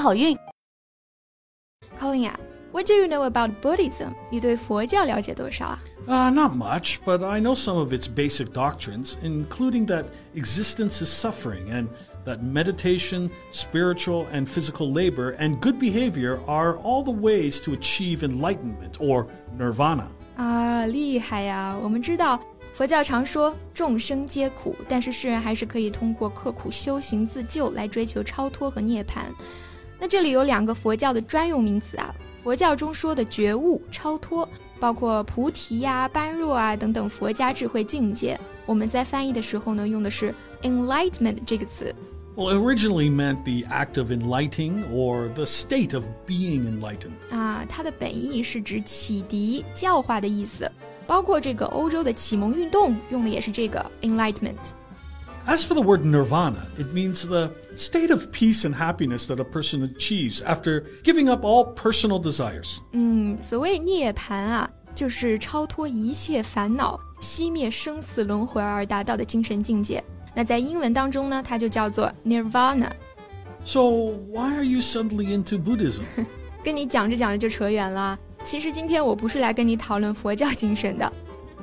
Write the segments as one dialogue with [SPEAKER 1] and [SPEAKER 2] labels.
[SPEAKER 1] 好运！
[SPEAKER 2] Colin 啊，What do you know about Buddhism？你对佛教了解多少啊？
[SPEAKER 3] Uh, not much, but I know some of its basic doctrines, including that existence is suffering and that meditation, spiritual and physical labor, and good behavior are all the ways to achieve enlightenment or nirvana.
[SPEAKER 2] 啊，厉害呀！我们知道佛教常说众生皆苦，但是世人还是可以通过刻苦修行自救来追求超脱和涅槃。 那这里有两个佛教的专用名词啊，佛教中说的觉悟、超脱。包括菩提呀、般若啊等等佛家智慧境界。我们在翻译的时候呢，用的是 enlightenment 这个词。
[SPEAKER 3] Well, originally meant the act of enlightening or the state of being enlightened.
[SPEAKER 2] 啊，它的本意是指启迪、教化的意思。包括这个欧洲的启蒙运动用的也是这个 enlightenment。
[SPEAKER 3] As for the word nirvana, it means the state of peace and happiness that a person achieves after giving up all personal desires.
[SPEAKER 2] 嗯，所谓涅槃啊，就是超脱一切烦恼、熄灭生死轮回而达到的精神境界。那在英文当中呢，它就叫做
[SPEAKER 3] nirvana。So why are you suddenly into Buddhism?
[SPEAKER 2] 跟你讲着讲着就扯远了。其实今天我不是来跟你讨论佛教精神的。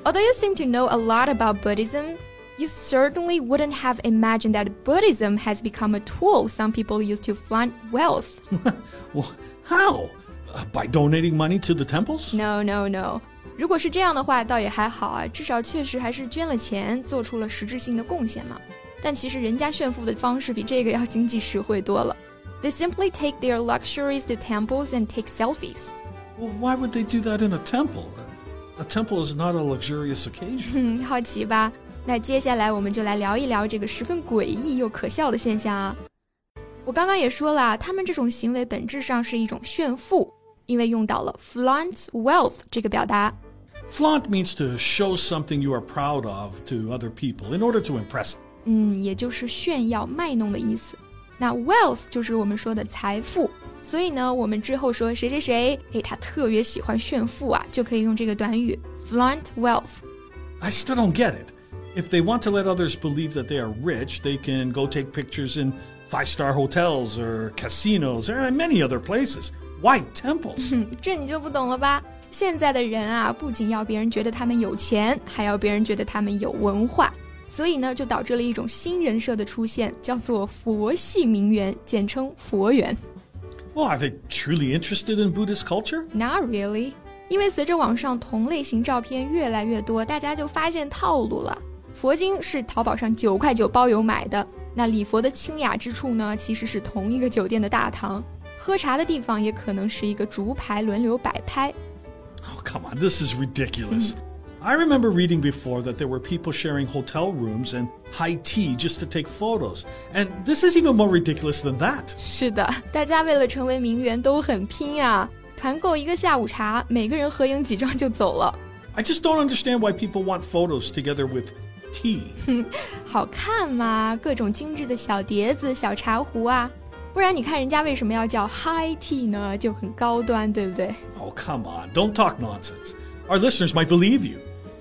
[SPEAKER 2] Although you seem to know a lot about Buddhism, you certainly wouldn't have imagined that Buddhism has become a tool some people use to flaunt wealth.
[SPEAKER 3] well, how? Uh, by donating money to the temples?
[SPEAKER 2] No, no, no. 如果是这样的话，倒也还好啊，至少确实还是捐了钱，做出了实质性的贡献嘛。但其实人家炫富的方式比这个要经济实惠多了。They simply take their luxuries to temples and take selfies.
[SPEAKER 3] Well, why would they do that in a temple? A temple is not a luxurious occasion.
[SPEAKER 2] 好奇吧？ 那接下来我们就来聊一聊这个十分诡异又可笑的现象啊！我刚刚也说了，他们这种行为本质上是一种炫富，因为用到了 flaunt wealth 这个表达。
[SPEAKER 3] Flaunt means to show something you are proud of to other people in order to impress.
[SPEAKER 2] 嗯，也就是炫耀、卖弄的意思。那 wealth 就是我们说的财富，所以呢，我们之后说谁谁谁，哎，他特别喜欢炫富啊，就可以用这个短语 flaunt
[SPEAKER 3] wealth。I still don't get it. If they want to let others believe that they are rich, they can go take pictures in five star hotels or casinos or many other places. White temples.
[SPEAKER 2] 这你就不懂了吧？现在的人啊，不仅要别人觉得他们有钱，还要别人觉得他们有文化，所以呢，就导致了一种新人设的出现，叫做佛系名媛，简称佛媛。
[SPEAKER 3] Well, are they truly interested in Buddhist culture?
[SPEAKER 2] Not really. 因为随着网上同类型照片越来越多，大家就发现套路了。佛经是淘宝上九块九包邮买的，那礼佛的清雅之处呢，其实是同一个酒店的大堂，喝茶的地方也可能是一个竹排轮流摆拍。
[SPEAKER 3] Oh come on, this is ridiculous. I remember reading before that there were people sharing hotel rooms and high tea just to take photos, and this is even more ridiculous than that.
[SPEAKER 2] 是的，大家为了成为名媛都很拼啊！团购一个下午茶，每个人合影几张就走了。
[SPEAKER 3] I just don't understand why people want photos together with tea.
[SPEAKER 2] 好看嘛，各种精致的小碟子、小茶壶啊，不然你看人家为什么要叫 high tea 呢？就很高端，对不对？
[SPEAKER 3] Oh come on, don't talk nonsense. Our listeners might believe you.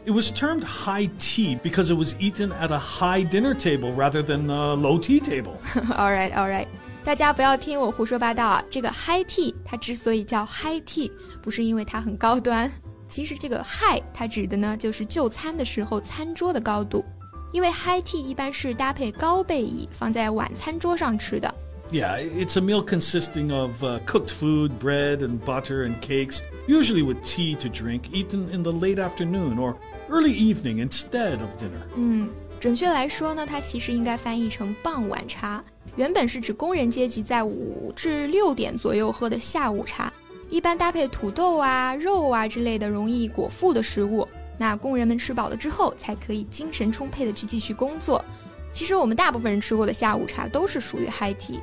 [SPEAKER 3] It was termed high tea because it was eaten at a high dinner table rather than a low tea table.
[SPEAKER 2] all right, all right. 大家不要听我胡说八道啊！这个 high tea 它之所以叫 high tea，不是因为它很高端。 其实这个 high 它指的呢就是就餐的时候餐桌的高度，因为 high tea 一般是搭配高背椅放在晚餐桌上吃的。
[SPEAKER 3] Yeah, it's a meal consisting of uh, cooked food, bread and butter and cakes, usually with tea to drink, eaten in the late afternoon or early evening instead of dinner.
[SPEAKER 2] 嗯，准确来说呢，它其实应该翻译成傍晚茶，原本是指工人阶级在五至六点左右喝的下午茶。一般搭配土豆啊、肉啊之类的容易果腹的食物，那工人们吃饱了之后，才可以精神充沛的去继续工作。其实我们大部分人吃过的下午茶都是属于 high tea。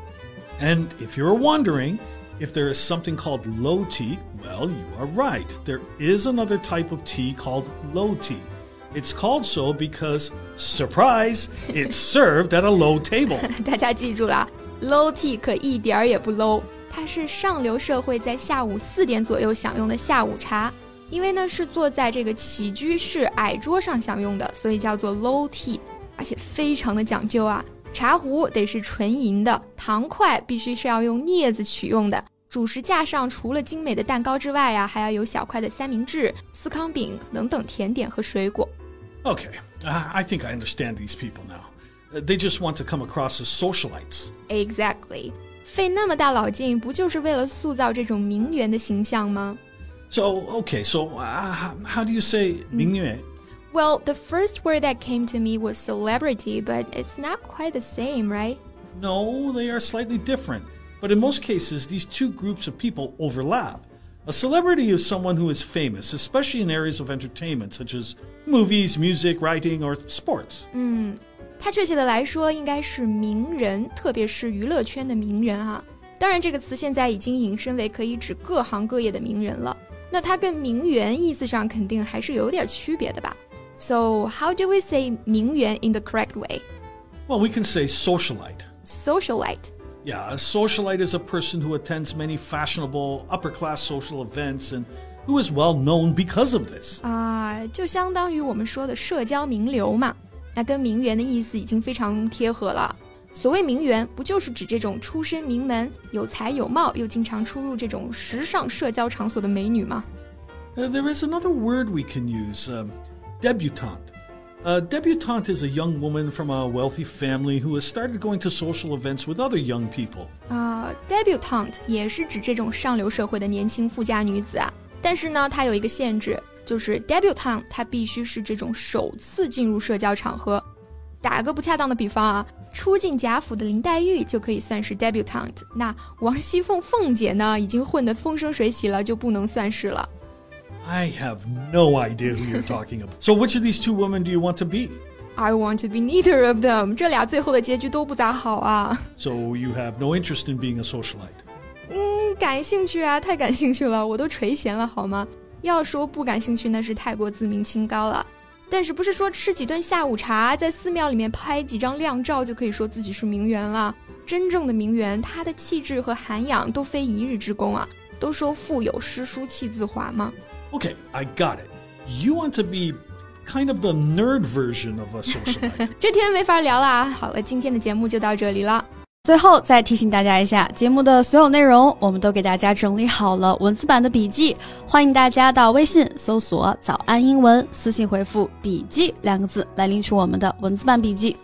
[SPEAKER 3] And if you're wondering if there is something called low tea, well, you are right. There is another type of tea called low tea. It's called so because, surprise, it's served at a low table.
[SPEAKER 2] 大家记住了，low tea 可一点儿也不 low，它是上流社会在下午四点左右享用的下午茶。因为呢是坐在这个起居室矮桌上享用的，所以叫做 low tea，而且非常的讲究啊。茶壶得是纯银的，糖块必须是要用镊子取用的。主食架上除了精美的蛋糕之外啊，还要有小块的三明治、司康饼等等甜点和水果。
[SPEAKER 3] Okay, I think I understand these people now. They just want to come across as socialites.
[SPEAKER 2] Exactly. 费那么大脑筋，不就是为了塑造这种名媛的形象吗？
[SPEAKER 3] so, okay, so uh, how do you say 名媛?
[SPEAKER 2] Well, the first word that came to me was celebrity, but it's not quite the same, right?
[SPEAKER 3] No, they are slightly different. But in most cases, these two groups of people overlap. A celebrity is someone who is famous, especially in areas of entertainment such as movies, music, writing, or sports.
[SPEAKER 2] 嗯， 它确切的来说应该是名人，特别是娱乐圈的名人啊。当然，这个词现在已经引申为可以指各行各业的名人了。那它跟名媛意思上肯定还是有点区别的吧？So how do we say 名媛 in the correct way?
[SPEAKER 3] Well, we can say socialite.
[SPEAKER 2] Socialite.
[SPEAKER 3] Yeah, a socialite is a person who attends many fashionable upper class social events and who is well known because of this.
[SPEAKER 2] 啊，就相当于我们说的社交名流嘛。 那跟名媛的意思已经非常贴合了。所谓名媛，不就是指这种出身名门、有才有貌，又经常出入这种时尚社交场所的美女吗？
[SPEAKER 3] Uh, there is another word we can use, uh, debutante. A debutante is a young woman from a wealthy family who has started going to social events with other young people.
[SPEAKER 2] 啊、uh,，debutante 也是指这种上流社会的年轻富家女子啊。但是呢，它有一个限制， 就是 debutante 它必须是这种首次进入社交场合。打个不恰当的比方啊，初进贾府的林黛玉就可以算是 debutante，那王熙凤凤姐呢，已经混得风生水起了，就不能算是了。
[SPEAKER 3] I have no idea who you're talking about. So which of these two women do you want to be?
[SPEAKER 2] I want to be neither of them. 这俩最后的结局都不咋好啊。
[SPEAKER 3] So you have no interest in being a socialite?
[SPEAKER 2] 嗯，感兴趣啊，太感兴趣了，我都垂涎了好吗？要说不感兴趣，那是太过自命清高了。但是不是说吃几顿下午茶，在寺庙里面拍几张靓照就可以说自己是名媛了？真正的名媛，她的气质和涵养都非一日之功啊！都说腹有诗书气自华吗
[SPEAKER 3] ？Okay, I got it. You want to be kind of the nerd version of a socialite.
[SPEAKER 2] 这天没法聊了啊。好了，今天的节目就到这里了。
[SPEAKER 1] 最后再提醒大家一下，节目的所有内容我们都给大家整理好了文字版的笔记，欢迎大家到微信搜索“早安英文”，私信回复“笔记”两个字来领取我们的文字版笔记。